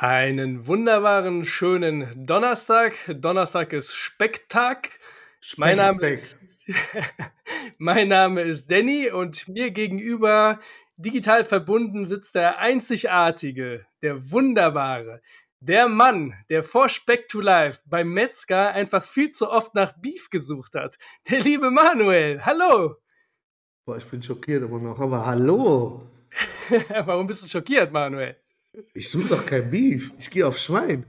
Einen wunderbaren, schönen Donnerstag. Donnerstag ist Specktag. Mein Name ist, mein Name ist Danny und mir gegenüber digital verbunden sitzt der einzigartige, der wunderbare, der Mann, der vor Speck to Life beim Metzger einfach viel zu oft nach Beef gesucht hat. Der liebe Manuel. Hallo. Boah, ich bin schockiert immer noch, aber hallo. Warum bist du schockiert, Manuel? Ich suche doch kein Beef. Ich gehe auf Schwein.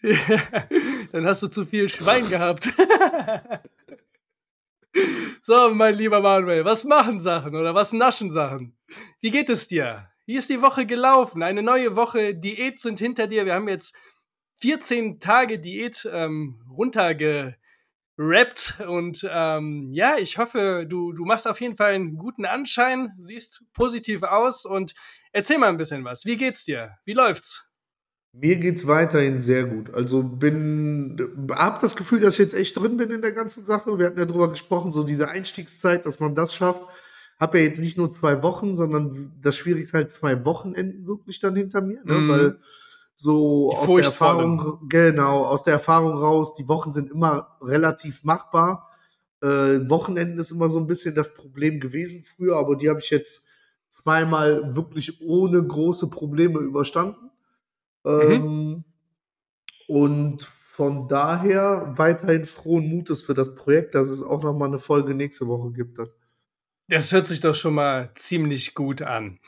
Dann hast du zu viel Schwein gehabt. so, mein lieber Manuel, was machen Sachen oder was naschen Sachen? Wie geht es dir? Wie ist die Woche gelaufen? Eine neue Woche Diät sind hinter dir. Wir haben jetzt 14 Tage Diät ähm, runtergerappt und ähm, ja, ich hoffe, du, du machst auf jeden Fall einen guten Anschein, siehst positiv aus und Erzähl mal ein bisschen was. Wie geht's dir? Wie läuft's? Mir geht's weiterhin sehr gut. Also bin, hab das Gefühl, dass ich jetzt echt drin bin in der ganzen Sache. Wir hatten ja drüber gesprochen, so diese Einstiegszeit, dass man das schafft. Hab ja jetzt nicht nur zwei Wochen, sondern das Schwierigste halt zwei Wochenenden wirklich dann hinter mir, ne? Mm. weil so aus der Erfahrung, genau, aus der Erfahrung raus, die Wochen sind immer relativ machbar. Äh, Wochenenden ist immer so ein bisschen das Problem gewesen früher, aber die habe ich jetzt zweimal wirklich ohne große Probleme überstanden. Mhm. Ähm, und von daher weiterhin frohen Mutes für das Projekt, dass es auch noch mal eine Folge nächste Woche gibt. Dann. Das hört sich doch schon mal ziemlich gut an.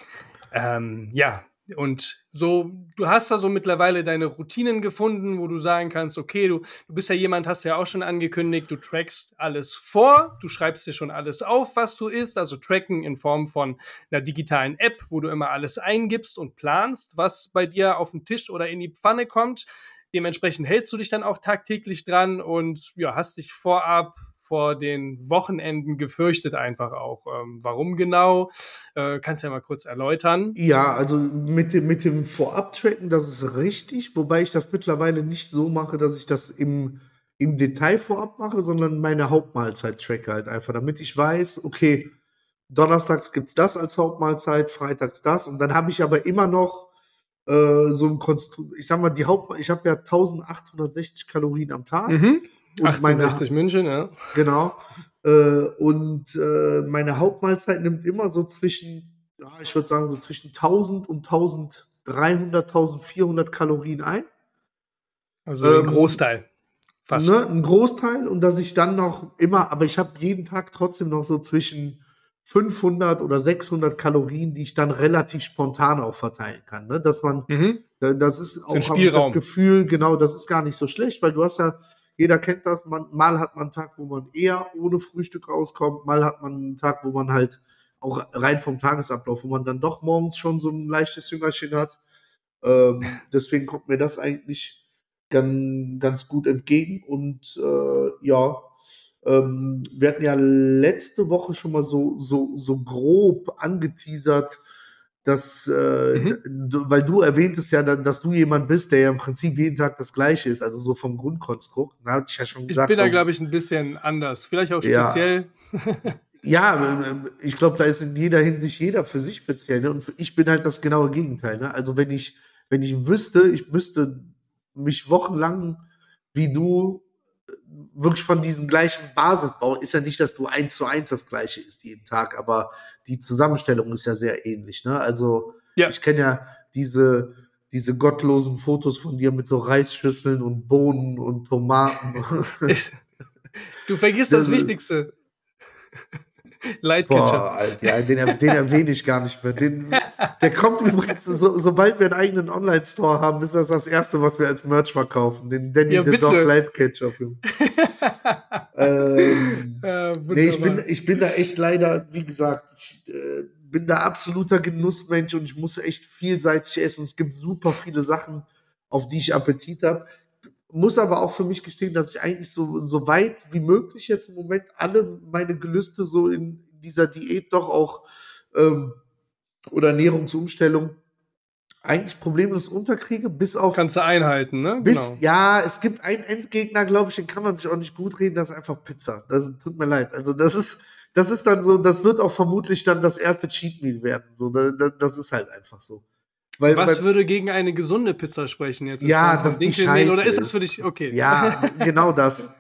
Ähm, ja, und so, du hast da so mittlerweile deine Routinen gefunden, wo du sagen kannst, okay, du, du bist ja jemand, hast ja auch schon angekündigt, du trackst alles vor, du schreibst dir schon alles auf, was du isst, also tracken in Form von einer digitalen App, wo du immer alles eingibst und planst, was bei dir auf den Tisch oder in die Pfanne kommt. Dementsprechend hältst du dich dann auch tagtäglich dran und ja, hast dich vorab vor den Wochenenden gefürchtet einfach auch. Ähm, warum genau? Äh, kannst du ja mal kurz erläutern. Ja, also mit dem, mit dem Vorab-Tracken, das ist richtig, wobei ich das mittlerweile nicht so mache, dass ich das im, im Detail vorab mache, sondern meine Hauptmahlzeit tracke halt einfach, damit ich weiß, okay, donnerstags gibt es das als Hauptmahlzeit, freitags das und dann habe ich aber immer noch äh, so ein Konstrukt, ich sag mal, die Haupt, ich habe ja 1860 Kalorien am Tag. Mhm. 1860 München, ja. Genau. Äh, und äh, meine Hauptmahlzeit nimmt immer so zwischen, ja, ich würde sagen, so zwischen 1000 und 1300, 1400 Kalorien ein. Also ein ähm, Großteil. Fast. Ne, ein Großteil und dass ich dann noch immer, aber ich habe jeden Tag trotzdem noch so zwischen 500 oder 600 Kalorien, die ich dann relativ spontan auch verteilen kann. Ne? Dass man, mhm. das ist auch das, das Gefühl, genau, das ist gar nicht so schlecht, weil du hast ja jeder kennt das. Man, mal hat man einen Tag, wo man eher ohne Frühstück rauskommt. Mal hat man einen Tag, wo man halt auch rein vom Tagesablauf, wo man dann doch morgens schon so ein leichtes Hüngerchen hat. Ähm, deswegen kommt mir das eigentlich ganz, ganz gut entgegen. Und äh, ja, ähm, wir hatten ja letzte Woche schon mal so, so, so grob angeteasert, dass, äh, mhm. weil du erwähntest ja dass du jemand bist, der ja im Prinzip jeden Tag das Gleiche ist, also so vom Grundkonstrukt. Da hatte ich ja schon gesagt. Ich bin da, glaube ich, ein bisschen anders. Vielleicht auch speziell. Ja, ja äh, ich glaube, da ist in jeder Hinsicht jeder für sich speziell. Ne? Und ich bin halt das genaue Gegenteil. Ne? Also wenn ich, wenn ich wüsste, ich müsste mich wochenlang wie du wirklich von diesem gleichen Basisbau ist ja nicht, dass du eins zu eins das gleiche ist jeden Tag, aber die Zusammenstellung ist ja sehr ähnlich. Ne? Also ja. ich kenne ja diese, diese gottlosen Fotos von dir mit so Reisschüsseln und Bohnen und Tomaten. du vergisst das, das Wichtigste. Light Boah, Alter, den, den erwähne ich gar nicht mehr. Den, der kommt übrigens, so, sobald wir einen eigenen Online-Store haben, ist das das Erste, was wir als Merch verkaufen. Den Danny ja, the Dog Light Ketchup. ähm, ja, nee, ich bin, ich bin da echt leider, wie gesagt, ich äh, bin da absoluter Genussmensch und ich muss echt vielseitig essen. Es gibt super viele Sachen, auf die ich Appetit habe muss aber auch für mich gestehen, dass ich eigentlich so, so weit wie möglich jetzt im Moment alle meine Gelüste so in dieser Diät doch auch ähm, oder Ernährungsumstellung eigentlich problemlos unterkriege, bis auf. Kannst du einhalten, ne? Bis, genau. Ja, es gibt einen Endgegner, glaube ich, den kann man sich auch nicht gut reden, das ist einfach Pizza. Das tut mir leid. Also, das ist, das ist dann so, das wird auch vermutlich dann das erste Cheat Meal werden. So, das, das ist halt einfach so. Weil, Was weil, würde gegen eine gesunde Pizza sprechen jetzt? Ja, dass die scheiße Oder ist das für dich okay? ja, genau das.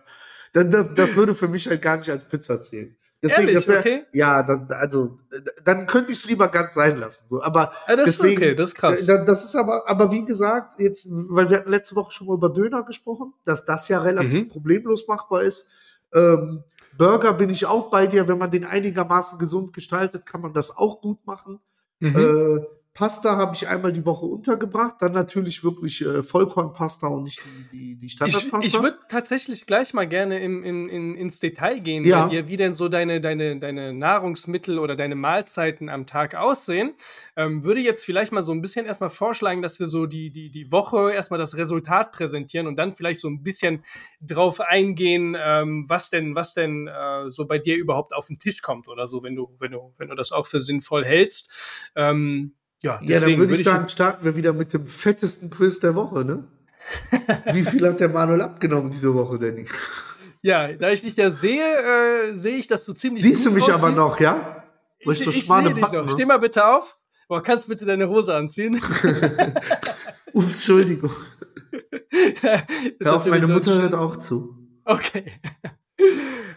Das, das. das würde für mich halt gar nicht als Pizza zählen. Deswegen, Ehrlich, das wär, okay? ja, das, also, dann könnte ich es lieber ganz sein lassen. So. Aber Ja, das deswegen, ist okay, das ist krass. Das ist aber, aber wie gesagt, jetzt, weil wir hatten letzte Woche schon mal über Döner gesprochen, dass das ja relativ Mhm. problemlos machbar ist. Ähm, Burger bin ich auch bei dir, wenn man den einigermaßen gesund gestaltet, kann man das auch gut machen. Mhm. Äh, Pasta habe ich einmal die Woche untergebracht, dann natürlich wirklich äh, Vollkornpasta und nicht die, die, die Ich, Standardpasta. ich würde tatsächlich gleich mal gerne im, in, in, ins Detail gehen, Ja. bei dir, wie denn so deine, deine, deine Nahrungsmittel oder deine Mahlzeiten am Tag aussehen. Ähm, würde jetzt vielleicht mal so ein bisschen erstmal vorschlagen, dass wir so die, die, die Woche erstmal das Resultat präsentieren und dann vielleicht so ein bisschen drauf eingehen, ähm, was denn, was denn äh, so bei dir überhaupt auf den Tisch kommt oder so, wenn du, wenn du, wenn du das auch für sinnvoll hältst. Ähm, ja, ja, dann würde ich sagen, starten wir wieder mit dem fettesten Quiz der Woche, ne? Wie viel hat der Manuel abgenommen diese Woche, Danny? Ja, da ich dich ja sehe, äh, sehe ich, dass du ziemlich. Siehst du mich aber aussiehst. noch, ja? Weil Ich, ich so ich schmale sehe dich noch. hab. Steh mal bitte auf. Boah, kannst bitte deine Hose anziehen? Ups, Entschuldigung. Hör auf, meine Mutter hört auch zu. Okay.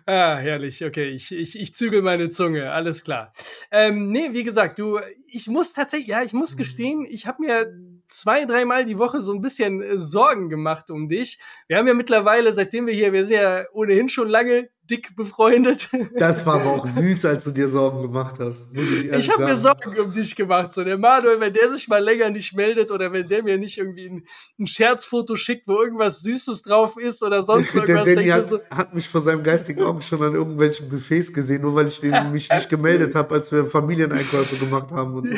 Ah, herrlich. Okay, ich, ich, ich zügel meine Zunge. Alles klar. Ähm, nee, wie gesagt, du, ich muss tatsächlich, ja, ich Mhm. muss gestehen, ich habe mir zwei, dreimal die Woche so ein bisschen äh, Sorgen gemacht um dich. Wir haben ja mittlerweile, seitdem wir hier, wir sind ja ohnehin schon lange dick befreundet. Das war aber auch süß, als du dir Sorgen gemacht hast. Ich Ich habe mir. Sorgen um dich gemacht. So, der Manuel, wenn der sich mal länger nicht meldet oder wenn der mir nicht irgendwie ein, ein Scherzfoto schickt, wo irgendwas Süßes drauf ist oder sonst Der irgendwas, Danny ich mir hat, so, hat mich vor seinem geistigen Auge schon an irgendwelchen Buffets gesehen, nur weil ich den, mich nicht gemeldet habe, als wir Familieneinkäufe gemacht haben und so.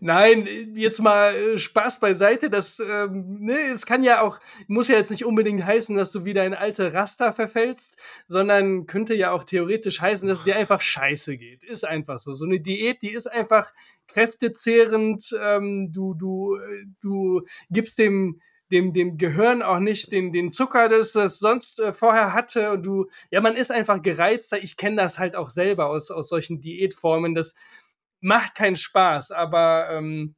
Nein, jetzt mal äh, Spaß beiseite. Das, ähm, ne, es kann ja auch, muss ja jetzt nicht unbedingt heißen, dass du wieder in alte Raster verfällst, sondern könnte ja auch theoretisch heißen, dass es dir einfach scheiße geht. Ist einfach so. So eine Diät, die ist einfach kräftezehrend. Ähm, du, du, äh, du gibst dem dem, dem Gehirn auch nicht den, den Zucker, das das sonst äh, vorher hatte. Und du, ja, man ist einfach gereizter. Ich kenne das halt auch selber aus, aus solchen Diätformen. Das macht keinen Spaß, aber ähm,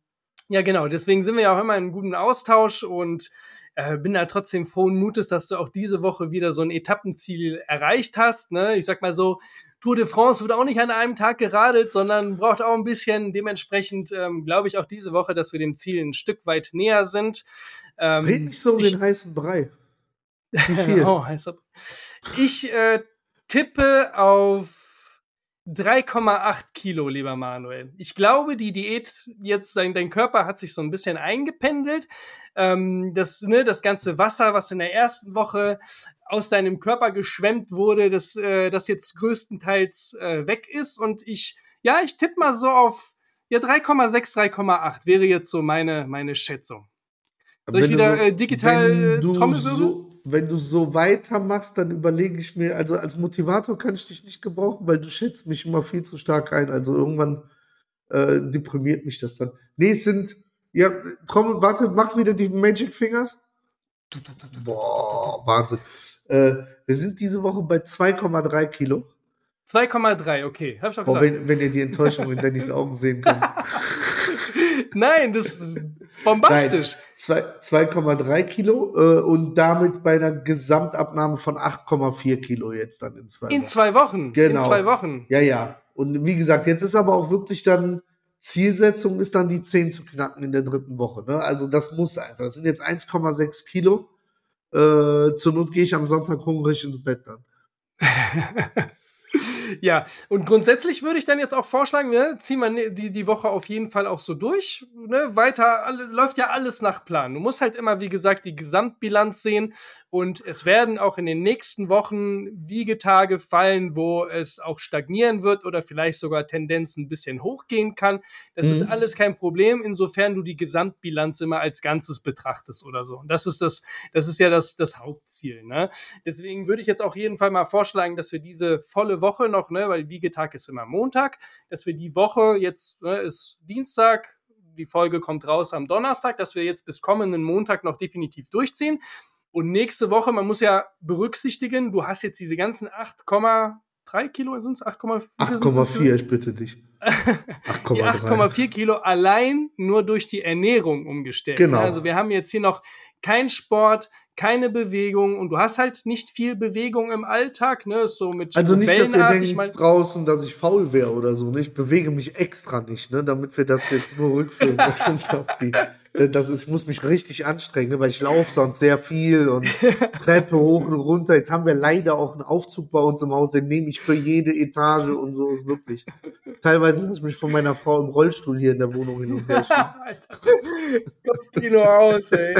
ja, genau, deswegen sind wir ja auch immer in guten Austausch und äh, bin da trotzdem frohen Mutes, dass du auch diese Woche wieder so ein Etappenziel erreicht hast. Ne? Ich sag mal so, Tour de France wird auch nicht an einem Tag geradelt, sondern braucht auch ein bisschen. Dementsprechend ähm, glaube ich auch diese Woche, dass wir dem Ziel ein Stück weit näher sind. Ähm, Red nicht so um ich- den heißen Brei. Wie viel? Oh, heiß ab. Ich äh, tippe auf 3,8 Kilo, lieber Manuel. Ich glaube, die Diät jetzt, dein, dein Körper hat sich so ein bisschen eingependelt. Ähm, das, ne, das ganze Wasser, was in der ersten Woche aus deinem Körper geschwemmt wurde, das, äh, das jetzt größtenteils äh, weg ist. Und ich, ja, ich tippe mal so auf ja, 3,6, 3,8 wäre jetzt so meine, meine Schätzung. Soll ich Wenn du wieder, äh, digital, äh, Trommelwirbel? so, wenn du so weitermachst, dann überlege ich mir, also als Motivator kann ich dich nicht gebrauchen, weil du schätzt mich immer viel zu stark ein. Also irgendwann äh, deprimiert mich das dann. Nee, es sind, ja, Trommel, warte, mach wieder die Magic Fingers. Boah, Wahnsinn. Äh, wir sind diese Woche bei 2,3 Kilo. 2,3, okay. Hab ich auch gesagt. wenn, wenn ihr die Enttäuschung in Dannys Augen sehen könnt. Nein, das ist bombastisch. Zwei- 2,3 Kilo äh, und damit bei einer Gesamtabnahme von 8,4 Kilo jetzt dann in zwei In Wochen. zwei Wochen. Genau. In zwei Wochen. Ja, ja. Und wie gesagt, jetzt ist aber auch wirklich dann Zielsetzung ist dann die 10 zu knacken in der dritten Woche. Ne? Also das muss einfach. Das sind jetzt 1,6 Kilo. Äh, zur Not gehe ich am Sonntag hungrig ins Bett dann. Ja, und grundsätzlich würde ich dann jetzt auch vorschlagen, ne, ziehen wir ne- die, die Woche auf jeden Fall auch so durch. Ne, weiter alle, läuft ja alles nach Plan. Du musst halt immer, wie gesagt, die Gesamtbilanz sehen. Und es werden auch in den nächsten Wochen Wiegetage fallen, wo es auch stagnieren wird oder vielleicht sogar Tendenz ein bisschen hochgehen kann. Das Mhm. ist alles kein Problem, insofern du die Gesamtbilanz immer als Ganzes betrachtest oder so. Und das ist das, das ist ja das, das Hauptziel. Ne? Deswegen würde ich jetzt auch jeden Fall mal vorschlagen, dass wir diese volle Woche noch, ne, weil Wiegetag ist immer Montag, dass wir die Woche jetzt, ne, ist Dienstag, die Folge kommt raus am Donnerstag, dass wir jetzt bis kommenden Montag noch definitiv durchziehen. Und nächste Woche, man muss ja berücksichtigen, du hast jetzt diese ganzen 8, 8,3 Kilo sind es? 8,4, ich bitte dich. 8,4 Kilo allein nur durch die Ernährung umgestellt. Genau. Also wir haben jetzt hier noch kein Sport, keine Bewegung und du hast halt nicht viel Bewegung im Alltag, ne? So mit Also nicht, dass ihr denkt mal- draußen, dass ich faul wäre oder so. Ne? Ich bewege mich extra nicht, ne? damit wir das jetzt nur rückführen. auf die, das ist, ich muss mich richtig anstrengen, ne? weil ich laufe sonst sehr viel und Treppe hoch und runter. Jetzt haben wir leider auch einen Aufzug bei uns im Haus, den nehme ich für jede Etage und so ist wirklich. Teilweise lasse ich mich von meiner Frau im Rollstuhl hier in der Wohnung hin und her schieben. Kopfkino aus, ey.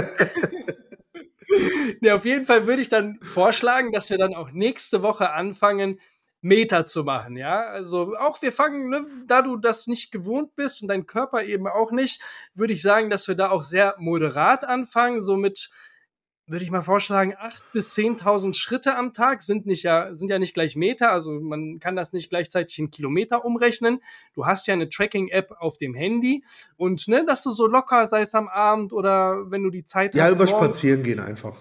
ne, auf jeden Fall würde ich dann vorschlagen, dass wir dann auch nächste Woche anfangen, Meter zu machen, ja. Also auch wir fangen, ne, da du das nicht gewohnt bist und dein Körper eben auch nicht, würde ich sagen, dass wir da auch sehr moderat anfangen, so mit würde ich mal vorschlagen, 8.000 bis 10.000 Schritte am Tag sind, nicht ja, sind ja nicht gleich Meter, also man kann das nicht gleichzeitig in Kilometer umrechnen. Du hast ja eine Tracking-App auf dem Handy und ne, dass du so locker, sei es am Abend oder wenn du die Zeit Ja, hast, über morgens Spazieren gehen einfach.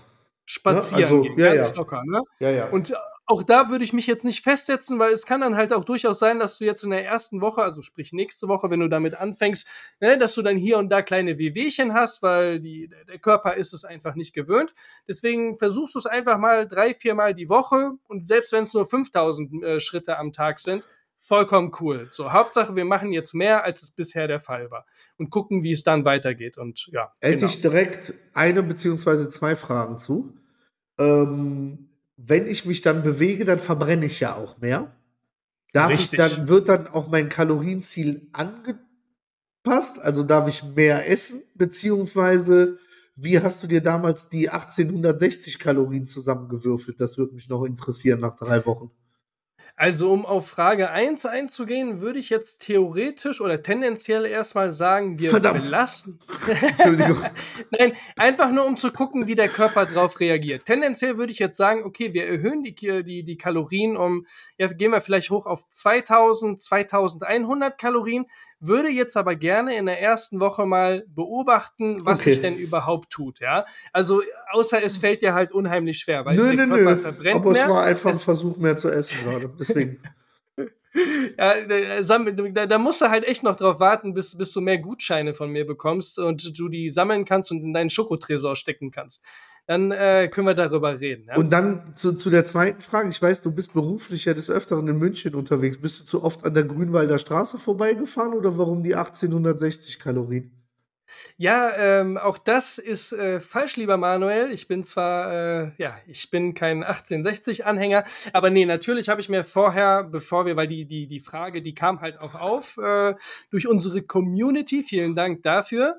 spazieren also, gehen, ja, ganz ja. locker. Ne? Ja, ja. Und auch da würde ich mich jetzt nicht festsetzen, weil es kann dann halt auch durchaus sein, dass du jetzt in der ersten Woche, also sprich nächste Woche, wenn du damit anfängst, ne, dass du dann hier und da kleine Wehwehchen hast, weil die, der Körper ist es einfach nicht gewöhnt. Deswegen versuchst du es einfach mal drei, vier Mal die Woche und selbst wenn es nur 5000 äh, Schritte am Tag sind, vollkommen cool. So, Hauptsache, wir machen jetzt mehr, als es bisher der Fall war und gucken, wie es dann weitergeht. Und ja, Hätte genau. ich direkt eine beziehungsweise zwei Fragen zu. Ähm, wenn ich mich dann bewege, dann verbrenne ich ja auch mehr. Darf ich, Richtig. dann wird dann auch mein Kalorienziel angepasst? Also darf ich mehr essen? Beziehungsweise, wie hast du dir damals die 1860 Kalorien zusammengewürfelt? Das würde mich noch interessieren nach drei Wochen. Also, um auf Frage 1 einzugehen, würde ich jetzt theoretisch oder tendenziell erstmal sagen, wir Verdammt. belassen. Entschuldigung. Nein, einfach nur um zu gucken, wie der Körper drauf reagiert. Tendenziell würde ich jetzt sagen, okay, wir erhöhen die, die, die Kalorien um, ja, gehen wir vielleicht hoch auf 2000, 2100 Kalorien, würde jetzt aber gerne in der ersten Woche mal beobachten, was Okay. sich denn überhaupt tut, ja. Also, außer es fällt dir halt unheimlich schwer, weil nö, nö, nö. verbrennt Aber es mehr. war einfach ein Es- Versuch, mehr zu essen gerade. Deswegen. Ja, da, da musst du halt echt noch drauf warten, bis, bis du mehr Gutscheine von mir bekommst und du die sammeln kannst und in deinen Schokotresor stecken kannst. Dann äh, können wir darüber reden. Ja? Und dann zu, zu der zweiten Frage. Ich weiß, du bist beruflich ja des Öfteren in München unterwegs. Bist du zu oft an der Grünwalder Straße vorbeigefahren oder warum die 1860 Kalorien? Ja, ähm, auch das ist äh, falsch, lieber Manuel. Ich bin zwar, äh, ja, ich bin kein 1860-Anhänger, aber nee, natürlich habe ich mir vorher, bevor wir, weil die, die, die Frage, die kam halt auch auf äh, durch unsere Community, vielen Dank dafür.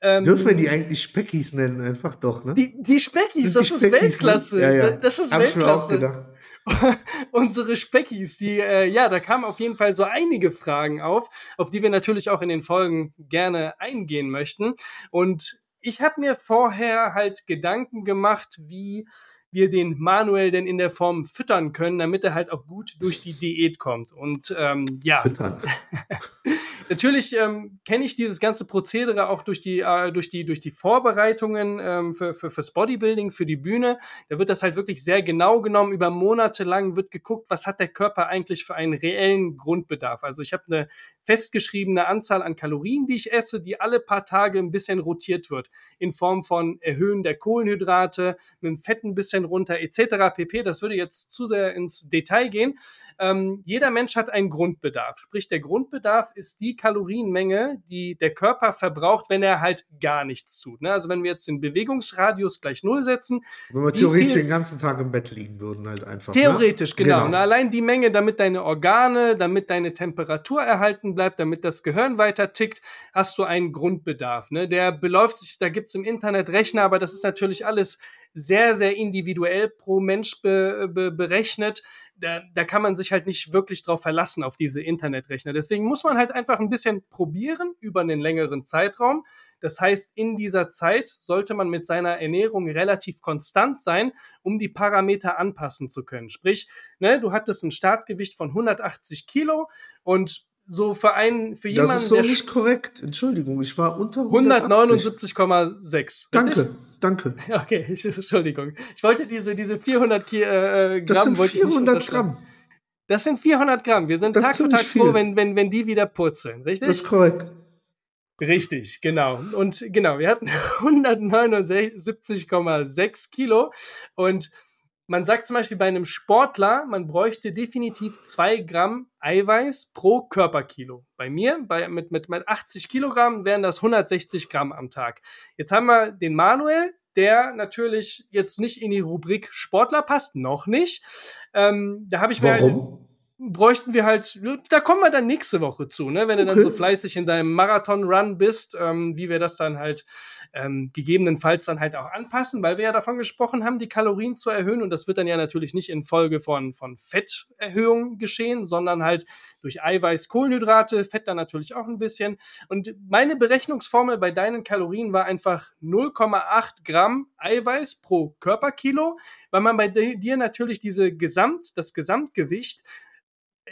Ähm, Dürfen wir die eigentlich Speckis nennen? Einfach doch, ne? Die, die Speckis, Sind das die ist Weltklasse. Ne? Ja, ja. Das ist Hab ich mir auch Weltklasse. gedacht. Unsere Speckis, die, äh, ja, da kamen auf jeden Fall so einige Fragen auf, auf die wir natürlich auch in den Folgen gerne eingehen möchten. Und ich habe mir vorher halt Gedanken gemacht, wie wir den Manuel denn in der Form füttern können, damit er halt auch gut durch die Diät kommt. Und ähm, ja, Füttern. Natürlich ähm, kenne ich dieses ganze Prozedere auch durch die, äh, durch die, durch die Vorbereitungen ähm, für, für, fürs Bodybuilding, für die Bühne. Da wird das halt wirklich sehr genau genommen. Über Monate lang wird geguckt, was hat der Körper eigentlich für einen reellen Grundbedarf. Also ich habe eine festgeschriebene Anzahl an Kalorien, die ich esse, die alle paar Tage ein bisschen rotiert wird. In Form von Erhöhen der Kohlenhydrate, mit dem Fett ein bisschen runter, etc. pp. Das würde jetzt zu sehr ins Detail gehen. Ähm, jeder Mensch hat einen Grundbedarf. Sprich, der Grundbedarf ist die Kalorienmenge, die der Körper verbraucht, wenn er halt gar nichts tut. Ne? Also wenn wir jetzt den Bewegungsradius gleich null setzen, Wenn wir theoretisch viel- den ganzen Tag im Bett liegen würden, halt einfach. Theoretisch, ne? genau. Und allein die Menge, damit deine Organe, damit deine Temperatur erhalten bleibt, damit das Gehirn weiter tickt, hast du einen Grundbedarf. Ne? Der beläuft sich, da gibt's im Internet Rechner, aber das ist natürlich alles sehr, sehr individuell pro Mensch be, be, berechnet. Da, da kann man sich halt nicht wirklich drauf verlassen auf diese Internetrechner. Deswegen muss man halt einfach ein bisschen probieren über einen längeren Zeitraum. Das heißt, in dieser Zeit sollte man mit seiner Ernährung relativ konstant sein, um die Parameter anpassen zu können. Sprich, ne, du hattest ein Startgewicht von 180 Kilo und so für einen, für jemanden, Das ist so der nicht korrekt. Entschuldigung, ich war unter 180. 179,6. Danke, danke. Okay, ich, Entschuldigung. Ich wollte diese, diese 400 Ki äh, Gramm. Das sind wollte ich nicht 400 unterschlagen. Gramm. Das sind 400 Gramm. Wir sind Das Tag für Tag froh, wenn, wenn, wenn die wieder purzeln, richtig? Das ist korrekt. Richtig, genau. Und genau, wir hatten 179,6 Kilo. Und man sagt zum Beispiel bei einem Sportler, man bräuchte definitiv zwei Gramm Eiweiß pro Körperkilo. Bei mir, bei, mit, mit, mit 80 Kilogramm, wären das 160 Gramm am Tag. Jetzt haben wir den Manuel, der natürlich jetzt nicht in die Rubrik Sportler passt, noch nicht. Ähm, da habe ich mir halt Warum? Bräuchten wir halt, da kommen wir dann nächste Woche zu, ne? wenn du dann Okay. so fleißig in deinem Marathon-Run bist, ähm, wie wir das dann halt ähm, gegebenenfalls dann halt auch anpassen, weil wir ja davon gesprochen haben, die Kalorien zu erhöhen und das wird dann ja natürlich nicht in Folge von, von Fetterhöhung geschehen, sondern halt durch Eiweiß, Kohlenhydrate, Fett dann natürlich auch ein bisschen. Und meine Berechnungsformel bei deinen Kalorien war einfach 0,8 Gramm Eiweiß pro Körperkilo, weil man bei di- dir natürlich diese Gesamt, das Gesamtgewicht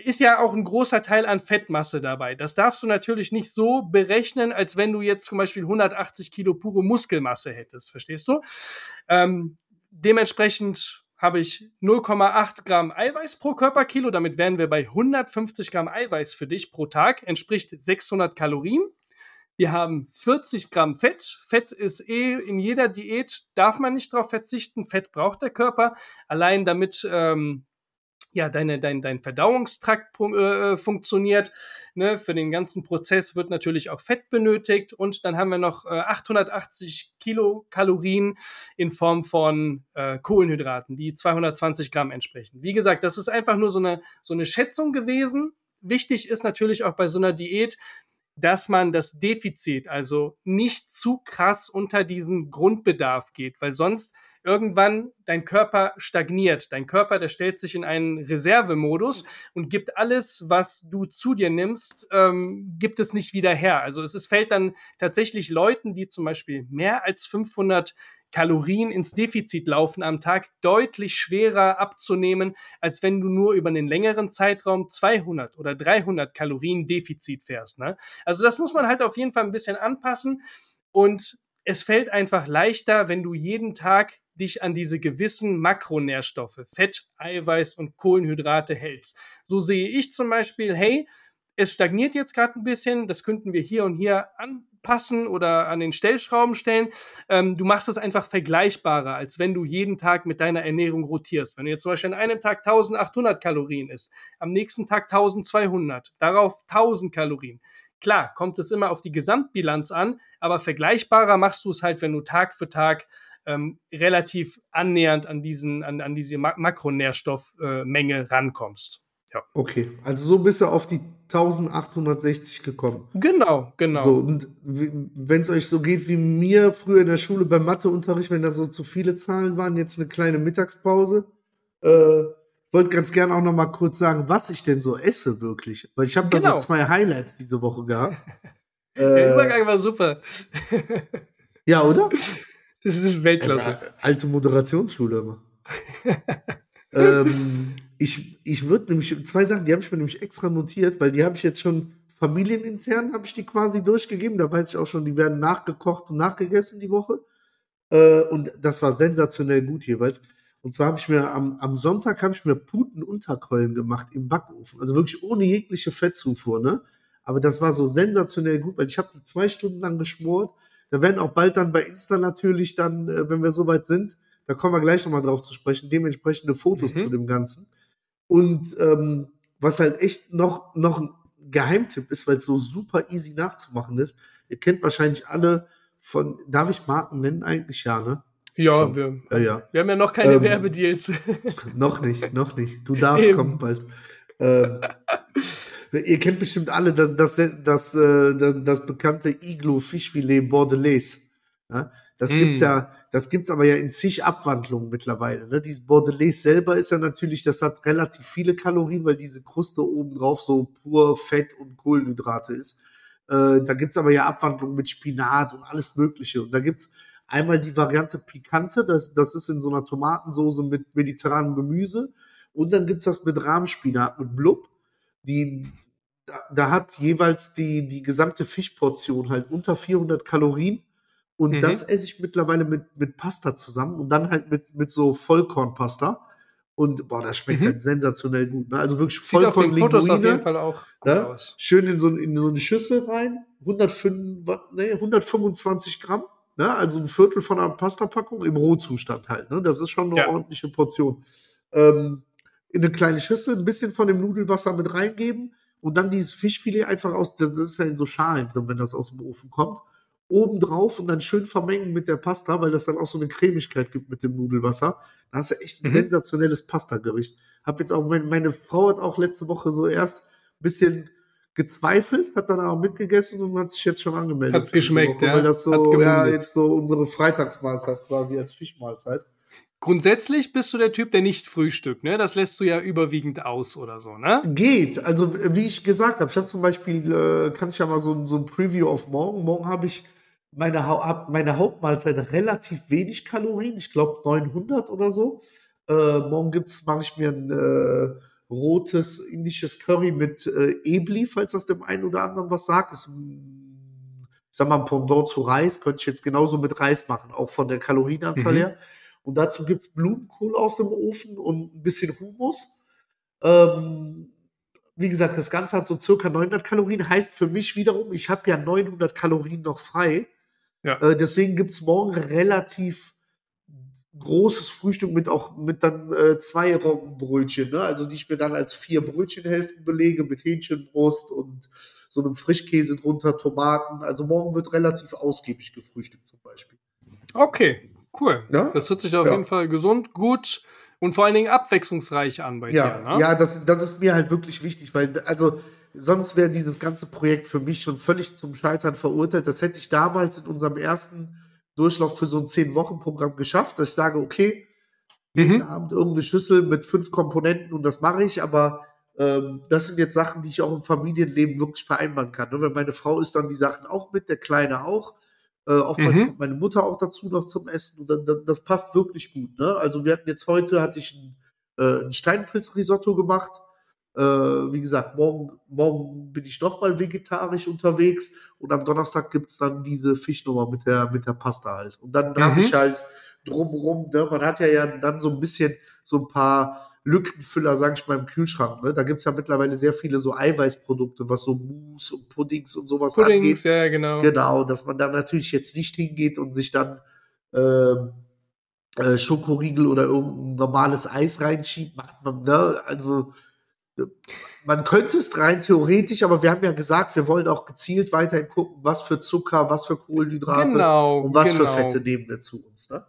ist ja auch ein großer Teil an Fettmasse dabei. Das darfst du natürlich nicht so berechnen, als wenn du jetzt zum Beispiel 180 Kilo pure Muskelmasse hättest. Verstehst du? Ähm, dementsprechend habe ich 0,8 Gramm Eiweiß pro Körperkilo. Damit wären wir bei 150 Gramm Eiweiß für dich pro Tag. Entspricht 600 Kalorien. Wir haben 40 Gramm Fett. Fett ist eh in jeder Diät, darf man nicht drauf verzichten. Fett braucht der Körper. Allein damit ähm, ja, deine, dein, dein Verdauungstrakt äh, funktioniert. Ne? Für den ganzen Prozess wird natürlich auch Fett benötigt. Und dann haben wir noch äh, 880 Kilokalorien in Form von äh, Kohlenhydraten, die 220 Gramm entsprechen. Wie gesagt, das ist einfach nur so eine, so eine Schätzung gewesen. Wichtig ist natürlich auch bei so einer Diät, dass man das Defizit, also nicht zu krass unter diesen Grundbedarf geht, weil sonst irgendwann dein Körper stagniert. Dein Körper, der stellt sich in einen Reservemodus und gibt alles, was du zu dir nimmst, ähm, gibt es nicht wieder her. Also es ist, fällt dann tatsächlich Leuten, die zum Beispiel mehr als 500 Kalorien ins Defizit laufen am Tag, deutlich schwerer abzunehmen, als wenn du nur über einen längeren Zeitraum 200 oder 300 Kalorien Defizit fährst. Ne? Also das muss man halt auf jeden Fall ein bisschen anpassen und es fällt einfach leichter, wenn du jeden Tag dich an diese gewissen Makronährstoffe, Fett, Eiweiß und Kohlenhydrate hältst. So sehe ich zum Beispiel, hey, es stagniert jetzt gerade ein bisschen, das könnten wir hier und hier anpassen oder an den Stellschrauben stellen. Ähm, du machst es einfach vergleichbarer, als wenn du jeden Tag mit deiner Ernährung rotierst. Wenn du jetzt zum Beispiel an einem Tag 1800 Kalorien isst, am nächsten Tag 1200, darauf 1000 Kalorien. Klar, kommt es immer auf die Gesamtbilanz an, aber vergleichbarer machst du es halt, wenn du Tag für Tag ähm, relativ annähernd an, diesen, an, an diese Ma Makronährstoffmenge äh, rankommst. Ja. Okay, also so bist du auf die 1860 gekommen. Genau, genau. So, und wenn es euch so geht wie mir früher in der Schule beim Matheunterricht, wenn da so zu viele Zahlen waren, jetzt eine kleine Mittagspause. Äh, wollte ganz gerne auch noch mal kurz sagen, was ich denn so esse wirklich. Weil ich habe da Genau. so zwei Highlights diese Woche gehabt. Der äh, Übergang war super. ja, oder? Das ist Weltklasse. Alte Moderationsschule immer. ähm, ich ich würde nämlich, zwei Sachen, die habe ich mir nämlich extra notiert, weil die habe ich jetzt schon familienintern, habe ich die quasi durchgegeben. Da weiß ich auch schon, die werden nachgekocht und nachgegessen die Woche. Äh, und das war sensationell gut jeweils. Und zwar habe ich mir am, am Sonntag habe ich mir Putenunterkeulen gemacht im Backofen. Also wirklich ohne jegliche Fettzufuhr, ne? Aber das war so sensationell gut, weil ich habe die zwei Stunden lang geschmort. Da werden auch bald dann bei Insta natürlich dann, äh, wenn wir soweit sind, da kommen wir gleich nochmal drauf zu sprechen, dementsprechende Fotos Mhm. zu dem Ganzen. Und ähm, was halt echt noch, noch ein Geheimtipp ist, weil es so super easy nachzumachen ist. Ihr kennt wahrscheinlich alle von, darf ich Marken nennen? Eigentlich ja, ne? Ja, Schon. wir, Ja, ja. wir haben ja noch keine Ähm, Werbedeals. noch nicht, noch nicht. Du darfst Eben. kommen bald. Ähm, ihr kennt bestimmt alle das, das, das, äh, das, das bekannte Iglo Fischfilet Bordelaise. Ja? Das Mm. gibt's ja, das gibt's aber ja in zig Abwandlungen mittlerweile. Ne? Dieses Bordelaise selber ist ja natürlich, das hat relativ viele Kalorien, weil diese Kruste oben drauf so pur Fett und Kohlenhydrate ist. Äh, da gibt's aber ja Abwandlungen mit Spinat und alles Mögliche. Und da gibt's einmal die Variante Pikante, das, das ist in so einer Tomatensoße mit mediterranem Gemüse. Und dann gibt's das mit Rahmspinat, mit Blub. Die, da, da hat jeweils die, die gesamte Fischportion halt unter 400 Kalorien. Und Mhm. das esse ich mittlerweile mit, mit Pasta zusammen und dann halt mit, mit so Vollkornpasta. Und boah, das schmeckt Mhm. halt sensationell gut. Ne? Also wirklich vollkommen Fotos auf jeden. Fall auch gut Ne? aus. Schön in so, in so eine Schüssel rein. 105, wa- nee, 125 Gramm. Ne? Also ein Viertel von einer Pastapackung im Rohzustand halt. Ne? Das ist schon eine Ja. ordentliche Portion. Ähm, in eine kleine Schüssel ein bisschen von dem Nudelwasser mit reingeben und dann dieses Fischfilet einfach aus, das ist ja in so Schalen drin, wenn das aus dem Ofen kommt, oben drauf und dann schön vermengen mit der Pasta, weil das dann auch so eine Cremigkeit gibt mit dem Nudelwasser. Da hast du echt ein Mhm. sensationelles Pasta-Gericht. Hab jetzt auch, meine, meine Frau hat auch letzte Woche so erst ein bisschen gezweifelt, hat dann auch mitgegessen und hat sich jetzt schon angemeldet. Hat geschmeckt, Woche, ja. Weil das so, ja, jetzt so unsere Freitagsmahlzeit quasi als Fischmahlzeit. Grundsätzlich bist du der Typ, der nicht frühstückt, ne? Das lässt du ja überwiegend aus oder so, ne? Geht. Also, wie ich gesagt habe, ich habe zum Beispiel, äh, kann ich ja mal so, ein- so ein Preview auf morgen. Morgen habe ich meine, hab meine Hauptmahlzeit relativ wenig Kalorien. Ich glaube 900 oder so. Äh, morgen gibt's, mache ich mir ein äh, rotes indisches Curry mit äh, Ebli, falls das dem einen oder anderen was sagt. Das ist, ich sag mal, ein Pendant zu Reis. Könnte ich jetzt genauso mit Reis machen, auch von der Kalorienanzahl Mhm. her. Und dazu gibt's Blumenkohl aus dem Ofen und ein bisschen Hummus. Ähm, wie gesagt, das Ganze hat so circa 900 Kalorien. Heißt für mich wiederum, ich habe ja 900 Kalorien noch frei. Ja. Äh, deswegen gibt's morgen relativ großes Frühstück mit auch mit dann äh, zwei Roggenbrötchen, ne? also die ich mir dann als vier Brötchenhälften belege mit Hähnchenbrust und so einem Frischkäse drunter, Tomaten. Also morgen wird relativ ausgiebig gefrühstückt zum Beispiel. Okay, cool. Ja? Das hört sich auf Ja. jeden Fall gesund, gut und vor allen Dingen abwechslungsreich an bei Ja, dir, ne? ja das, das ist mir halt wirklich wichtig, weil also sonst wäre dieses ganze Projekt für mich schon völlig zum Scheitern verurteilt. Das hätte ich damals in unserem ersten Durchlauf für so ein Zehn-Wochen-Programm geschafft, dass ich sage, okay, jeden Mhm. Abend irgendeine Schüssel mit fünf Komponenten und das mache ich, aber ähm, das sind jetzt Sachen, die ich auch im Familienleben wirklich vereinbaren kann. Ne? Weil meine Frau isst dann die Sachen auch mit, der Kleine auch. Äh, oftmals Mhm. kommt meine Mutter auch dazu noch zum Essen und dann, dann, das passt wirklich gut. Ne? Also wir hatten jetzt heute, hatte ich ein, äh, ein Steinpilzrisotto gemacht. Äh, wie gesagt, morgen, morgen bin ich nochmal vegetarisch unterwegs und am Donnerstag gibt es dann diese Fischnummer mit der, mit der Pasta halt. Und dann habe Mhm. ich halt drumrum, ne? man hat ja, ja dann so ein bisschen so ein paar Lückenfüller, sag ich mal, im Kühlschrank. Ne? Da gibt es ja mittlerweile sehr viele so Eiweißprodukte, was so Mousse und Puddings und sowas Puddings, angeht. ja, genau. Genau, dass man dann natürlich jetzt nicht hingeht und sich dann ähm, äh, Schokoriegel oder irgendein normales Eis reinschiebt, macht man, ne? Also äh, man könnte es rein theoretisch, aber wir haben ja gesagt, wir wollen auch gezielt weiterhin gucken, was für Zucker, was für Kohlenhydrate Genau, und was genau. für Fette nehmen wir zu uns. Ne?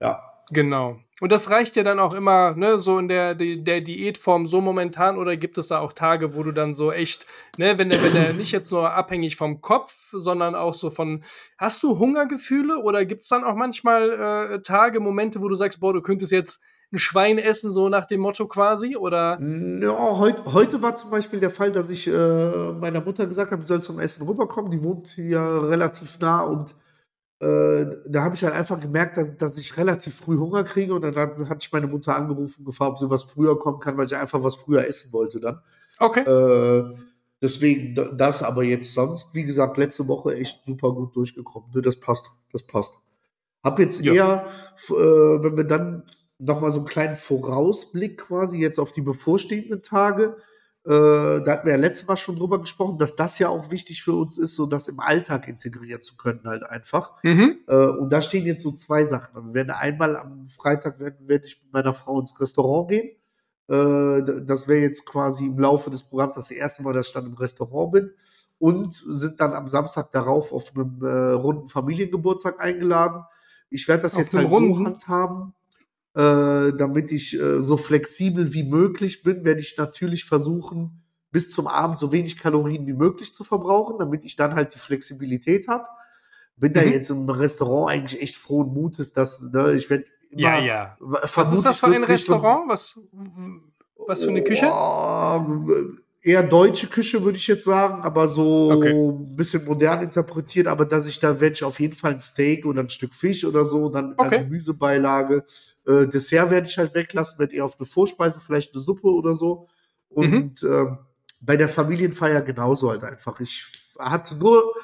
Ja. Genau. Und das reicht ja dann auch immer, ne, so in der, der Diätform so momentan oder gibt es da auch Tage, wo du dann so echt, ne, wenn der, wenn der nicht jetzt nur abhängig vom Kopf, sondern auch so von, hast du Hungergefühle oder gibt es dann auch manchmal äh, Tage, Momente, wo du sagst, boah, du könntest jetzt ein Schwein essen, so nach dem Motto quasi? Oder Ja, heut, heute war zum Beispiel der Fall, dass ich äh, meiner Mutter gesagt habe, sie soll zum Essen rüberkommen. Die wohnt hier relativ nah und da habe ich halt einfach gemerkt, dass, dass ich relativ früh Hunger kriege und dann hat, hatte ich meine Mutter angerufen und gefragt, ob sie was früher kommen kann, weil ich einfach was früher essen wollte dann. okay. Äh, deswegen das, aber jetzt sonst, wie gesagt, letzte Woche echt super gut durchgekommen. Ne, das passt, das passt. Hab jetzt Ja. eher, äh, wenn wir dann noch mal so einen kleinen Vorausblick quasi jetzt auf die bevorstehenden Tage, äh, da hatten wir ja letztes Mal schon drüber gesprochen, dass das ja auch wichtig für uns ist, so das im Alltag integrieren zu können halt einfach. Mhm. Äh, und da stehen jetzt so zwei Sachen. Wir werden einmal am Freitag werden, werde ich mit meiner Frau ins Restaurant gehen. Äh, das wäre jetzt quasi im Laufe des Programms das erste Mal, dass ich dann im Restaurant bin. Und sind dann am Samstag darauf auf einem äh, runden Familiengeburtstag eingeladen. Ich werde das Auf jetzt halt so runden? handhaben, äh, damit ich äh, so flexibel wie möglich bin, werde ich natürlich versuchen, bis zum Abend so wenig Kalorien wie möglich zu verbrauchen, damit ich dann halt die Flexibilität habe. Bin da Mhm. jetzt im Restaurant eigentlich echt frohen Mutes, dass ne, ich werde Ja, ja. Was ist das für ein Restaurant? Was, was für eine Küche? Oh, eher deutsche Küche, würde ich jetzt sagen, aber so Okay. ein bisschen modern interpretiert, aber dass ich da werde ich auf jeden Fall ein Steak oder ein Stück Fisch oder so, dann mit einer Okay. Gemüsebeilage. Äh, Dessert werde ich halt weglassen, werde eher auf eine Vorspeise, vielleicht eine Suppe oder so. Mhm. Und ähm, bei der Familienfeier genauso halt einfach. Ich hatte nur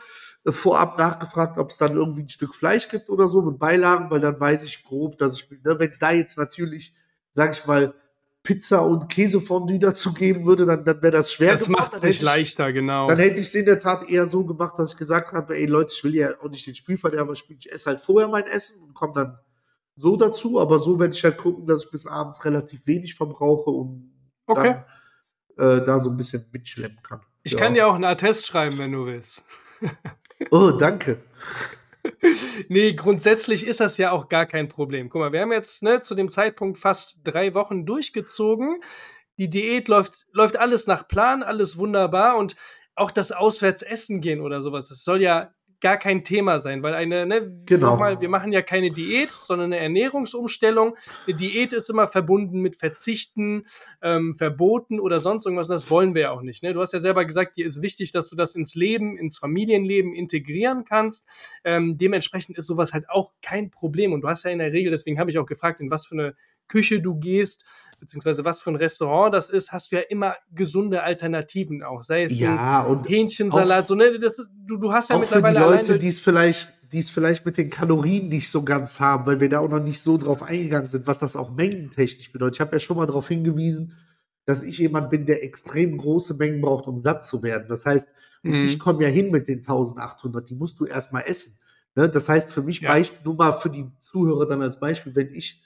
äh, vorab nachgefragt, ob es dann irgendwie ein Stück Fleisch gibt oder so mit Beilagen, weil dann weiß ich grob, dass ich, ne, wenn es da jetzt natürlich, sag ich mal, Pizza und Käsefondue dazu geben würde, dann, dann wäre das schwer. Das macht es nicht leichter, genau. Dann hätte ich es in der Tat eher so gemacht, dass ich gesagt habe, ey Leute, ich will ja auch nicht den Spielverderber spielen, ich esse halt vorher mein Essen und komme dann so dazu, aber so werde ich halt gucken, dass ich bis abends relativ wenig verbrauche und okay. dann äh, da so ein bisschen mitschleppen kann. Ich ja. kann dir auch einen Attest schreiben, wenn du willst. oh, danke. nee, grundsätzlich ist das ja auch gar kein Problem. Guck mal, wir haben jetzt ne, zu dem Zeitpunkt fast drei Wochen durchgezogen. Die Diät läuft, läuft alles nach Plan, alles wunderbar und auch das Auswärtsessen gehen oder sowas, das soll ja gar kein Thema sein, weil eine, ne, genau. nochmal, wir machen ja keine Diät, sondern eine Ernährungsumstellung. Eine Diät ist immer verbunden mit Verzichten, ähm, Verboten oder sonst irgendwas. Das wollen wir ja auch nicht. Ne? Du hast ja selber gesagt, dir ist wichtig, dass du das ins Leben, ins Familienleben integrieren kannst. Ähm, dementsprechend ist sowas halt auch kein Problem. Und du hast ja in der Regel, deswegen habe ich auch gefragt, in was für eine Küche du gehst, beziehungsweise was für ein Restaurant das ist, hast du ja immer gesunde Alternativen auch. Sei es ja, und Hähnchensalat, so, ne, das, du, du hast ja auch mittlerweile. Für die Leute, die es vielleicht, die es vielleicht mit den Kalorien nicht so ganz haben, weil wir da auch noch nicht so drauf eingegangen sind, was das auch mengentechnisch bedeutet. Ich habe ja schon mal darauf hingewiesen, dass ich jemand bin, der extrem große Mengen braucht, um satt zu werden. Das heißt, mhm. ich komme ja hin mit den 1800, die musst du erstmal essen. Ne? Das heißt, für mich, ja. Beispiel, nur mal für die Zuhörer dann als Beispiel, wenn ich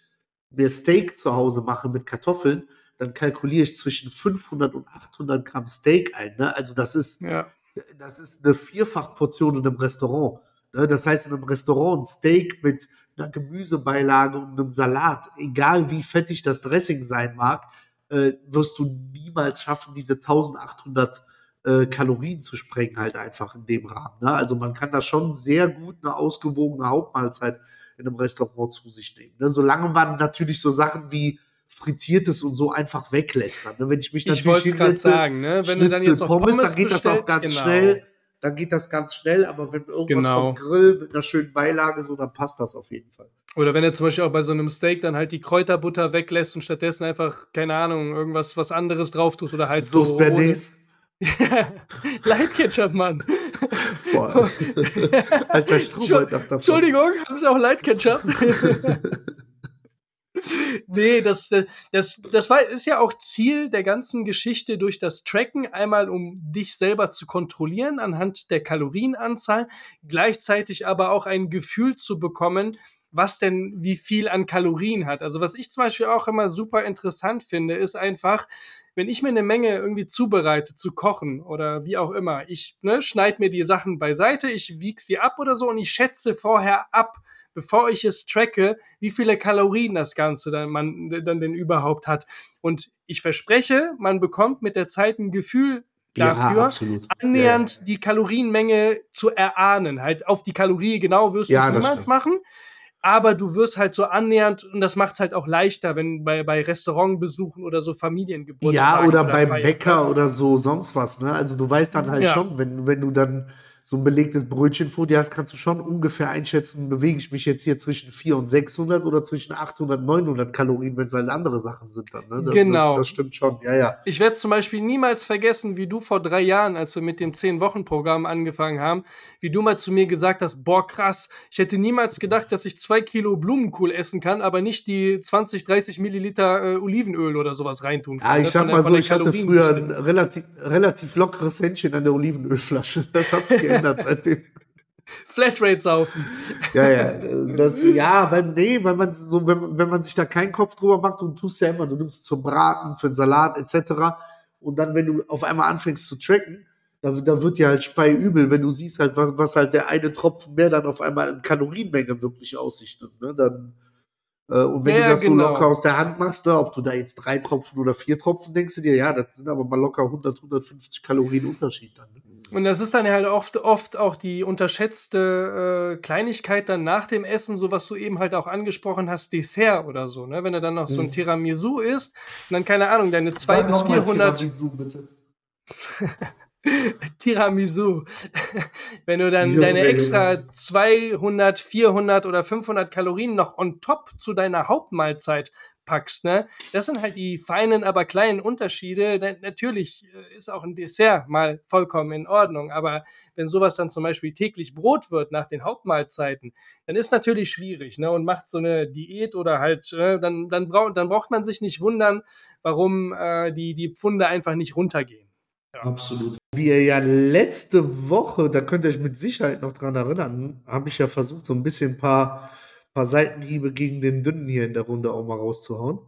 mir Steak zu Hause mache mit Kartoffeln, dann kalkuliere ich zwischen 500 und 800 Gramm Steak ein. Ne? Also das ist, ja. das ist eine Vierfachportion in einem Restaurant. Ne? Das heißt, in einem Restaurant ein Steak mit einer Gemüsebeilage und einem Salat, egal wie fettig das Dressing sein mag, äh, wirst du niemals schaffen, diese 1800 äh, Kalorien zu sprengen, halt einfach in dem Rahmen. Ne? Also man kann da schon sehr gut eine ausgewogene Hauptmahlzeit in einem Restaurant zu sich nehmen. Ne? Solange man natürlich so Sachen wie frittiertes und so einfach weglässt. Dann, ne? Wenn ich mich natürlich ich hinsetze, sagen, ne? wenn du dann jetzt Pommes, Pommes dann geht das auch ganz genau. schnell. Dann geht das ganz schnell, aber wenn irgendwas genau. vom Grill mit einer schönen Beilage so, dann passt das auf jeden Fall. Oder wenn er zum Beispiel auch bei so einem Steak dann halt die Kräuterbutter weglässt und stattdessen einfach, keine Ahnung, irgendwas was anderes drauf tust oder heißt so. Bernays. Light Ketchup, Mann. Boah. Alter Strohbald nach davon. Entschuldigung, haben Sie auch Light Ketchup? nee, das, das, das war, ist ja auch Ziel der ganzen Geschichte durch das Tracken. Einmal, um dich selber zu kontrollieren anhand der Kalorienanzahl, gleichzeitig aber auch ein Gefühl zu bekommen, was denn wie viel an Kalorien hat. Also was ich zum Beispiel auch immer super interessant finde, ist einfach, wenn ich mir eine Menge irgendwie zubereite zu kochen oder wie auch immer, ich ne, schneide mir die Sachen beiseite, ich wiege sie ab oder so und ich schätze vorher ab, bevor ich es tracke, wie viele Kalorien das Ganze dann man dann denn überhaupt hat. Und ich verspreche, man bekommt mit der Zeit ein Gefühl dafür, ja, annähernd ja, ja. die Kalorienmenge zu erahnen. Halt auf die Kalorie genau wirst du es niemals machen aber du wirst halt so annähernd und das macht es halt auch leichter, wenn bei, bei Restaurantbesuchen oder so Familiengeburtstagen. Ja, oder, oder beim. Bäcker oder so sonst was, ne? Also du weißt dann halt ja. schon, wenn, wenn du dann so ein belegtes Brötchen vor dir hast, kannst du schon ungefähr einschätzen, bewege ich mich jetzt hier zwischen 400 und 600 oder zwischen 800 und 900 Kalorien, wenn es halt andere Sachen sind dann. Ne? Das, genau. Das, das, stimmt schon, ja, ja. Ich werde zum Beispiel niemals vergessen, wie du vor drei Jahren, als wir mit dem 10-Wochen-Programm angefangen haben, wie du mal zu mir gesagt hast, boah, krass, ich hätte niemals gedacht, dass ich zwei Kilo Blumenkohl essen kann, aber nicht die 20, 30 Milliliter äh, Olivenöl oder sowas reintun kann. Ja, ich sag mal so, ich hatte früher ein relativ, relativ lockeres Händchen an der Olivenölflasche. Das hat sich geändert seitdem. Flatrate saufen. Ja, ja. Das, ja, weil, nee, weil man so, wenn, wenn man sich da keinen Kopf drüber macht und tust ja immer, du nimmst zum Braten, für den Salat etc. Und dann, wenn du auf einmal anfängst zu tracken, da, da wird dir halt Spei übel, wenn du siehst halt, was, was halt der eine Tropfen mehr dann auf einmal in Kalorienmenge wirklich aussichtet. Ne? Dann, äh, und wenn ja, du das genau. so locker aus der Hand machst, ne, ob du da jetzt drei Tropfen oder vier Tropfen denkst du dir, ja, das sind aber mal locker 100, 150 Kalorien Unterschied dann. Ne? Und das ist dann halt oft, oft auch die unterschätzte äh, Kleinigkeit dann nach dem Essen, so was du eben halt auch angesprochen hast, Dessert oder so, ne? Wenn er dann noch so ein mhm. Tiramisu isst und dann, keine Ahnung, deine 200 bis 400. Tiramisu, bitte. Tiramisu. Wenn du dann jo, deine extra 200, 400 oder 500 Kalorien noch on top zu deiner Hauptmahlzeit packst, ne? Das sind halt die feinen, aber kleinen Unterschiede. Natürlich äh, ist auch ein Dessert mal vollkommen in Ordnung, aber wenn sowas dann zum Beispiel täglich Brot wird nach den Hauptmahlzeiten, dann ist natürlich schwierig, ne? Und macht so eine Diät oder halt, äh, dann, dann, braucht, dann braucht man sich nicht wundern, warum äh, die, die Pfunde einfach nicht runtergehen. Ja. Absolut. Wie ihr ja letzte Woche, da könnt ihr euch mit Sicherheit noch dran erinnern, habe ich ja versucht, so ein bisschen ein paar paar Seitenhiebe gegen den Dünnen hier in der Runde auch mal rauszuhauen.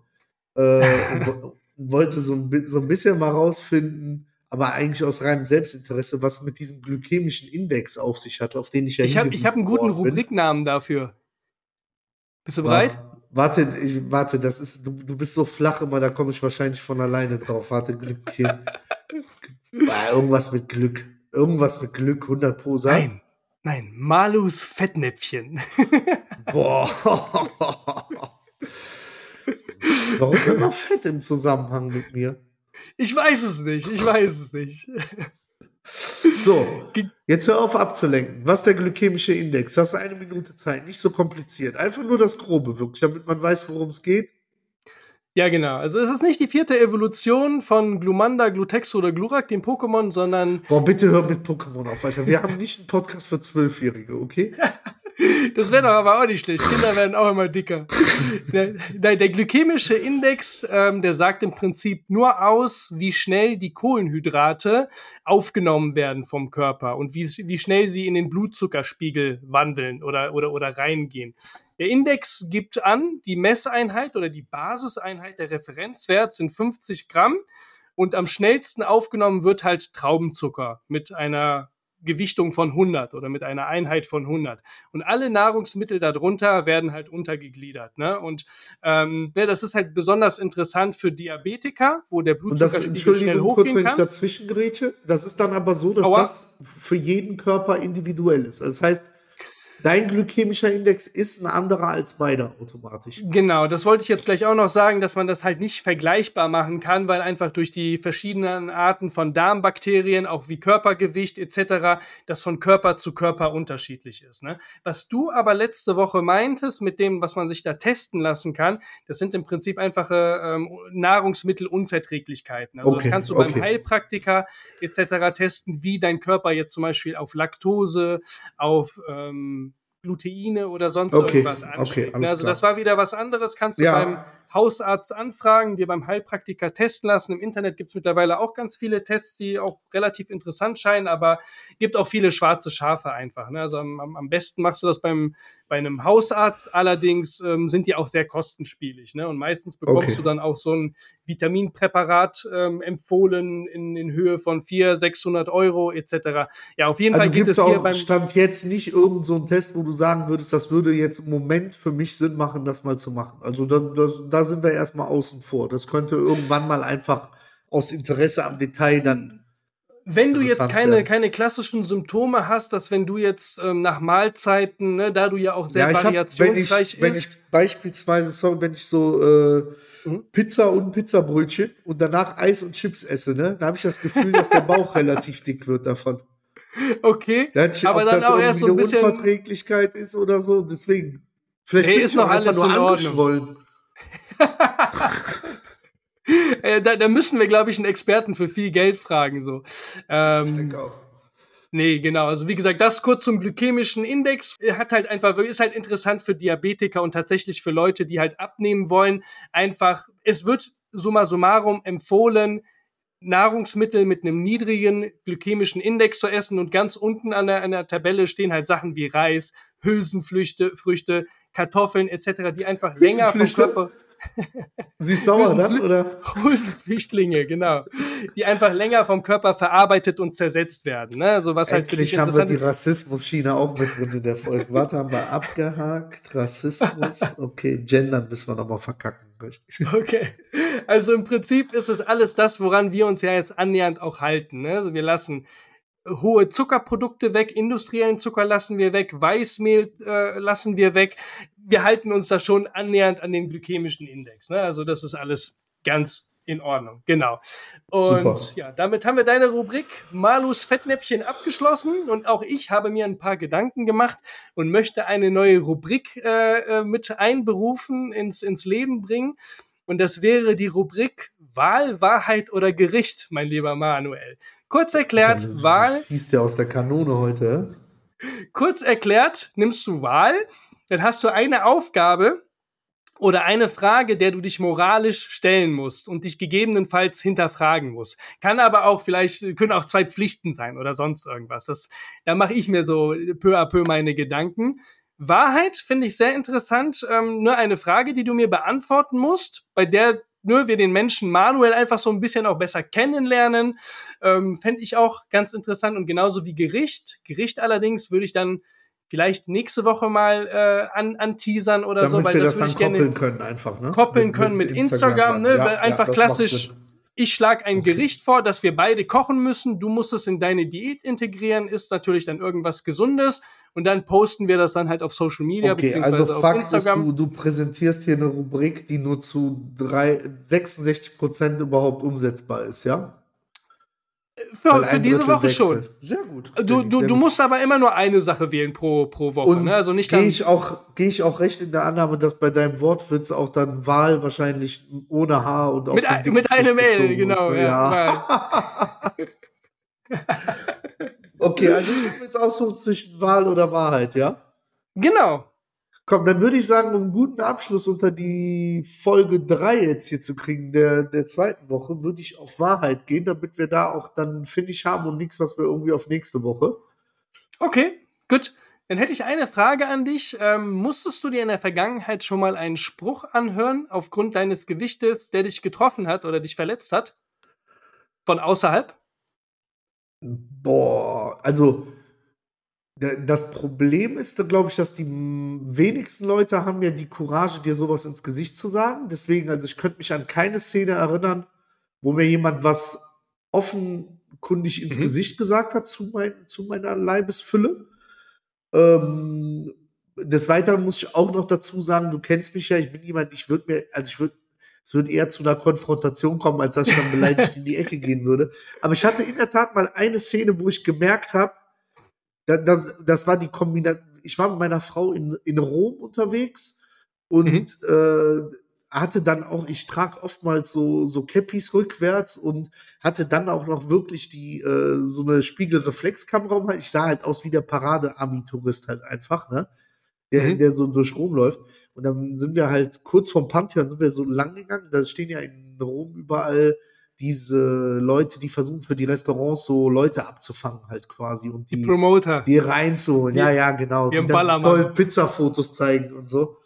Äh, wollte so ein, so ein bisschen mal rausfinden, aber eigentlich aus reinem Selbstinteresse, was mit diesem glykämischen Index auf sich hat, auf den ich ja Ich habe hab einen guten Rubriknamen dafür. Bist du bereit? Warte, ich, warte, das ist, du, du bist so flach immer, da komme ich wahrscheinlich von alleine drauf. Warte, Glückchen. irgendwas mit Glück. Irgendwas mit Glück, 100 pro sein. Nein. Nein, Malus Fettnäpfchen. Boah. Warum immer Fett im Zusammenhang mit mir? Ich weiß es nicht, ich weiß es nicht. So, jetzt hör auf abzulenken. Was ist der glykämische Index? Du hast eine Minute Zeit, nicht so kompliziert. Einfach nur das Grobe wirklich, damit man weiß, worum es geht. Ja, genau. Also es ist nicht die vierte Evolution von Glumanda, Glutexo oder Glurak, dem Pokémon, sondern. Boah, bitte hör mit Pokémon auf, Alter. Wir haben nicht einen Podcast für Zwölfjährige, okay? Das wäre doch aber auch nicht schlecht. Kinder werden auch immer dicker. Der, der, glykämische Index, ähm, der sagt im Prinzip nur aus, wie schnell die Kohlenhydrate aufgenommen werden vom Körper und wie, wie schnell sie in den Blutzuckerspiegel wandeln oder, oder, oder reingehen. Der Index gibt an, die Messeinheit oder die Basiseinheit der Referenzwert sind 50 Gramm und am schnellsten aufgenommen wird halt Traubenzucker mit einer Gewichtung von 100 oder mit einer Einheit von 100. Und alle Nahrungsmittel darunter werden halt untergegliedert. Ne? Und ähm, ja, das ist halt besonders interessant für Diabetiker, wo der Blutzucker schnell hochgehen kurz, wenn ich dazwischen grätsche. Das ist dann aber so, dass Aua. das für jeden Körper individuell ist. Das heißt, dein glykämischer Index ist ein anderer als beider automatisch. Genau, das wollte ich jetzt gleich auch noch sagen, dass man das halt nicht vergleichbar machen kann, weil einfach durch die verschiedenen Arten von Darmbakterien, auch wie Körpergewicht etc., das von Körper zu Körper unterschiedlich ist. Ne? Was du aber letzte Woche meintest mit dem, was man sich da testen lassen kann, das sind im Prinzip einfache ähm, Nahrungsmittelunverträglichkeiten. Also okay, das kannst du okay. beim Heilpraktiker etc. testen, wie dein Körper jetzt zum Beispiel auf Laktose, auf ähm, Gluteine oder sonst okay, irgendwas anschlägt. Okay, also das war wieder was anderes, kannst du ja. beim Hausarzt anfragen, dir beim Heilpraktiker testen lassen. Im Internet gibt es mittlerweile auch ganz viele Tests, die auch relativ interessant scheinen, aber gibt auch viele schwarze Schafe einfach. Ne? Also am, am, besten machst du das beim, bei einem Hausarzt, allerdings ähm, sind die auch sehr kostenspielig. Ne? Und meistens bekommst okay. du dann auch so ein Vitaminpräparat ähm, empfohlen in, in Höhe von 400, 600 Euro etc. Ja, auf jeden also Fall gibt es hier beim Stand jetzt nicht irgend so einen Test, wo du sagen würdest, das würde jetzt im Moment für mich Sinn machen, das mal zu machen. Also da, das, da sind wir erstmal außen vor. Das könnte irgendwann mal einfach aus Interesse am Detail dann. Wenn du jetzt keine, keine klassischen Symptome hast, dass wenn du jetzt ähm, nach Mahlzeiten, ne, da du ja auch sehr ja, variationsreich hab, wenn ich, Wenn ich beispielsweise, sorry, wenn ich so äh, mhm. Pizza und Pizzabrötchen und danach Eis und Chips esse, ne, da habe ich das Gefühl, dass der Bauch relativ dick wird davon. Okay, ja, aber dann auch erst so ein bisschen Unverträglichkeit ist oder so, deswegen. Vielleicht hey, bin ich noch einfach nur angeschwollen. Äh, da, da, müssen wir, glaube ich, einen Experten für viel Geld fragen. So. Ähm, ich denke auch. Nee, genau. Also wie gesagt, das kurz zum glykämischen Index hat halt einfach, ist halt interessant für Diabetiker und tatsächlich für Leute, die halt abnehmen wollen. Einfach, es wird summa summarum empfohlen, Nahrungsmittel mit einem niedrigen glykämischen Index zu essen und ganz unten an der, an der Tabelle stehen halt Sachen wie Reis, Hülsenfrüchte, Früchte, Kartoffeln etc., die einfach länger vom Körper Süß-sauer dann, oder? Flüchtlinge, genau. Die einfach länger vom Körper verarbeitet und zersetzt werden. Ne? So was halt Endlich haben wir die Rassismus-Schiene auch mit drin in der Folge. Warte, haben wir abgehakt. Rassismus. Okay, gendern müssen wir nochmal verkacken. Richtig. Okay. Also im Prinzip ist es alles das, woran wir uns ja jetzt annähernd auch halten. Ne? Also wir lassen hohe Zuckerprodukte weg, industriellen Zucker lassen wir weg, Weißmehl äh, lassen wir weg. Wir halten uns da schon annähernd an den glykämischen Index. Ne? Also das ist alles ganz In Ordnung, genau. Und Super. ja, damit haben wir deine Rubrik Malus Fettnäpfchen abgeschlossen und auch ich habe mir ein paar Gedanken gemacht und möchte eine neue Rubrik äh, äh mit einberufen, ins, ins Leben bringen. Und das wäre die Rubrik Wahl, Wahrheit oder Gericht, mein lieber Manuel. Kurz erklärt, ja, Wahl. Schießt der aus der Kanone heute? Kurz erklärt, nimmst du Wahl, dann hast du eine Aufgabe oder eine Frage, der du dich moralisch stellen musst und dich gegebenenfalls hinterfragen musst. Kann aber auch vielleicht, können auch zwei Pflichten sein oder sonst irgendwas. Das, da mache ich mir so peu à peu meine Gedanken. Wahrheit finde ich sehr interessant. Ähm, nur eine Frage, die du mir beantworten musst, bei der nur wir den Menschen Manuel einfach so ein bisschen auch besser kennenlernen. Ähm, Fände ich auch ganz interessant und genauso wie Gericht. Gericht allerdings würde ich dann vielleicht nächste Woche mal äh, an, anteasern oder Damit so, weil wir das, das dann koppeln können einfach, ne? Koppeln mit, können mit, mit Instagram, Instagram ne? Ja, einfach ja, klassisch. Ich schlage ein okay. Gericht vor, das wir beide kochen müssen. Du musst es in deine Diät integrieren, ist natürlich dann irgendwas Gesundes und dann posten wir das dann halt auf Social Media okay, beziehungsweise also auf Fakt Instagram. Ist, du, du präsentierst hier eine Rubrik, die nur zu drei, 66 Prozent überhaupt umsetzbar ist, ja? Für, für diese Woche schon. Sehr gut. Du, du, du musst aber immer nur eine Sache wählen pro, pro Woche. Und ne? Also nicht gehe ich auch gehe ich auch recht in der Annahme, dass bei deinem Wortwitz auch dann Wahl wahrscheinlich ohne Haar und auf mit, ein, mit einem L, genau. Muss, ne? ja. okay, also ich will jetzt aussuchen zwischen Wahl oder Wahrheit, ja? Genau. Komm, dann würde ich sagen, um einen guten Abschluss unter die Folge 3 jetzt hier zu kriegen, der, der zweiten Woche, würde ich auf Wahrheit gehen, damit wir da auch dann Finish haben und nichts, was wir irgendwie auf nächste Woche. Okay, gut. Dann hätte ich eine Frage an dich. Ähm, musstest du dir in der Vergangenheit schon mal einen Spruch anhören, aufgrund deines Gewichtes, der dich getroffen hat oder dich verletzt hat? Von außerhalb? Boah, also das Problem ist, glaube ich, dass die wenigsten Leute haben ja die Courage, dir sowas ins Gesicht zu sagen. Deswegen, also ich könnte mich an keine Szene erinnern, wo mir jemand was offenkundig ins mhm. Gesicht gesagt hat zu, mein, zu meiner Leibesfülle. Ähm, des Weiteren muss ich auch noch dazu sagen, du kennst mich ja, ich bin jemand, ich würde mir, also ich würde, es wird eher zu einer Konfrontation kommen, als dass ich dann beleidigt in die Ecke gehen würde. Aber ich hatte in der Tat mal eine Szene, wo ich gemerkt habe, das, das war die Kombination. Ich war mit meiner Frau in, in Rom unterwegs und mhm. äh, hatte dann auch, ich trage oftmals so, so Cappies rückwärts und hatte dann auch noch wirklich die, äh, so eine Spiegelreflexkamera. Ich sah halt aus wie der Parade-Ami-Tourist halt einfach, ne? Der, mhm. der so durch Rom läuft. Und dann sind wir halt kurz vom Pantheon sind wir so lang gegangen. Da stehen ja in Rom überall diese Leute, die versuchen für die Restaurants so Leute abzufangen halt quasi und die, die Promoter, die reinzuholen. Ja, ja, genau. Die, die dann die tollen Pizzafotos zeigen und so.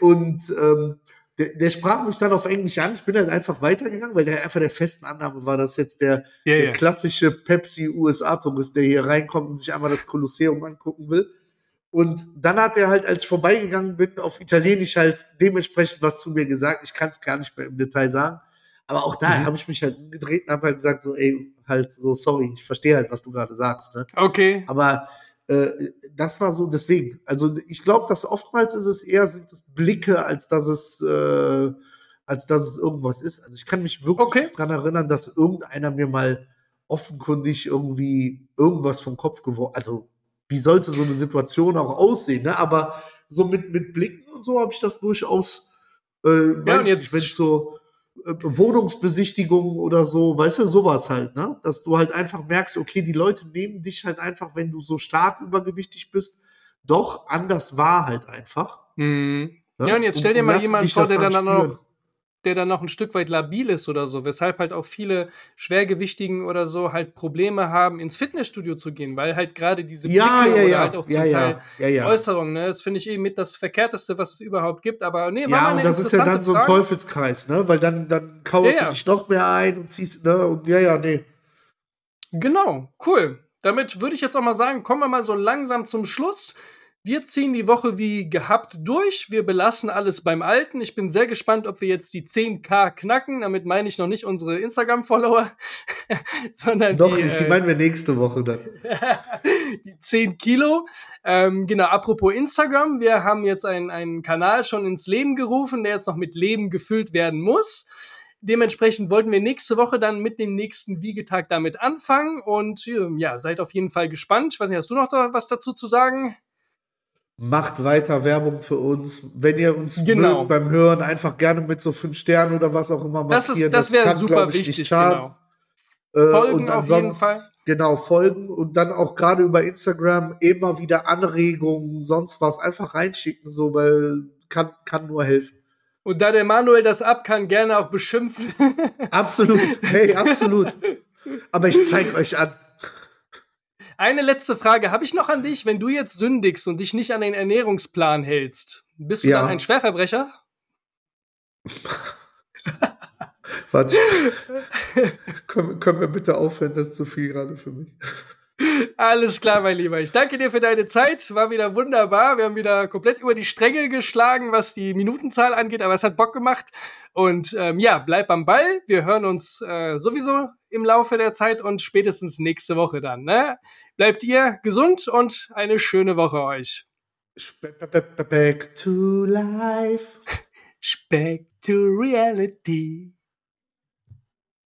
Und ähm, der, der, sprach mich dann auf Englisch an. Ich bin dann einfach weitergegangen, weil der einfach der festen Annahme war, dass jetzt der, ja, der ja. klassische Pepsi-USA-Tourist, der hier reinkommt und sich einmal das Kolosseum angucken will. Und dann hat er halt, als ich vorbeigegangen bin, auf Italienisch halt dementsprechend was zu mir gesagt. Ich kann es gar nicht mehr im Detail sagen. Aber auch da mhm. habe ich mich halt umgedreht und habe halt gesagt, so, ey, halt so, sorry, ich verstehe halt, was du gerade sagst. Ne? Okay. Aber äh, das war so, deswegen, also ich glaube, dass oftmals ist es eher sind es Blicke, als dass es, äh, als dass es irgendwas ist. Also ich kann mich wirklich okay. daran erinnern, dass irgendeiner mir mal offenkundig irgendwie irgendwas vom Kopf geworfen, also wie sollte so eine Situation auch aussehen, ne? Aber so mit, mit Blicken und so habe ich das durchaus, äh, ja, weiß jetzt, wenn ich so, äh, Wohnungsbesichtigung oder so, weißt du, sowas halt, ne? Dass du halt einfach merkst, okay, die Leute nehmen dich halt einfach, wenn du so stark übergewichtig bist, doch anders wahr halt einfach. Mhm. Ne? Ja, und jetzt stell dir und, mal jemanden vor, der dann, dann noch der dann noch ein Stück weit labil ist oder so, weshalb halt auch viele Schwergewichtigen oder so halt Probleme haben, ins Fitnessstudio zu gehen, weil halt gerade diese ja, Blicke ja, oder ja. halt auch ja, zum Teil Äußerungen, ne, das finde ich eben mit das Verkehrteste, was es überhaupt gibt, aber nee, Ja, und das ist ja dann so ein Frage. Teufelskreis, ne, weil dann, dann kauerst du dich noch mehr ein und ziehst, ne, und ja, ja, nee. Genau, cool. Damit würde ich jetzt auch mal sagen, kommen wir mal so langsam zum Schluss. Wir ziehen die Woche wie gehabt durch. Wir belassen alles beim Alten. Ich bin sehr gespannt, ob wir jetzt die 10k knacken. Damit meine ich noch nicht unsere Instagram-Follower, sondern Doch, die, die äh, meinen wir nächste Woche dann. die 10 Kilo. Ähm, genau, apropos Instagram. Wir haben jetzt einen, einen Kanal schon ins Leben gerufen, der jetzt noch mit Leben gefüllt werden muss. dementsprechend wollten wir nächste Woche dann mit dem nächsten Wiegetag damit anfangen und ähm, ja, seid auf jeden Fall gespannt. Ich weiß nicht, hast du noch da was dazu zu sagen? Macht weiter Werbung für uns. Wenn ihr uns genau. mögt beim Hören, einfach gerne mit so fünf Sternen oder was auch immer markieren. Das, das wäre super ich, wichtig, genau. Äh, folgen und Fall. Genau, folgen und dann auch gerade über Instagram immer wieder Anregungen, sonst was, einfach reinschicken, so, weil kann, kann nur helfen. Und da der Manuel das ab kann, gerne auch beschimpfen. Absolut, hey, absolut. Aber ich zeig euch an. Eine letzte Frage habe ich noch an dich. Wenn du jetzt sündigst und dich nicht an den Ernährungsplan hältst, bist du ja. dann ein Schwerverbrecher? Warte. können, können wir bitte aufhören? Das ist zu viel gerade für mich. Alles klar, mein Lieber. Ich danke dir für deine Zeit. War wieder wunderbar. Wir haben wieder komplett über die Stränge geschlagen, was die Minutenzahl angeht, aber es hat Bock gemacht. Und ähm, ja, bleib am Ball. Wir hören uns äh, sowieso im Laufe der Zeit und spätestens nächste Woche dann. Ne? Bleibt ihr gesund und eine schöne Woche euch. Back to life. Back to reality.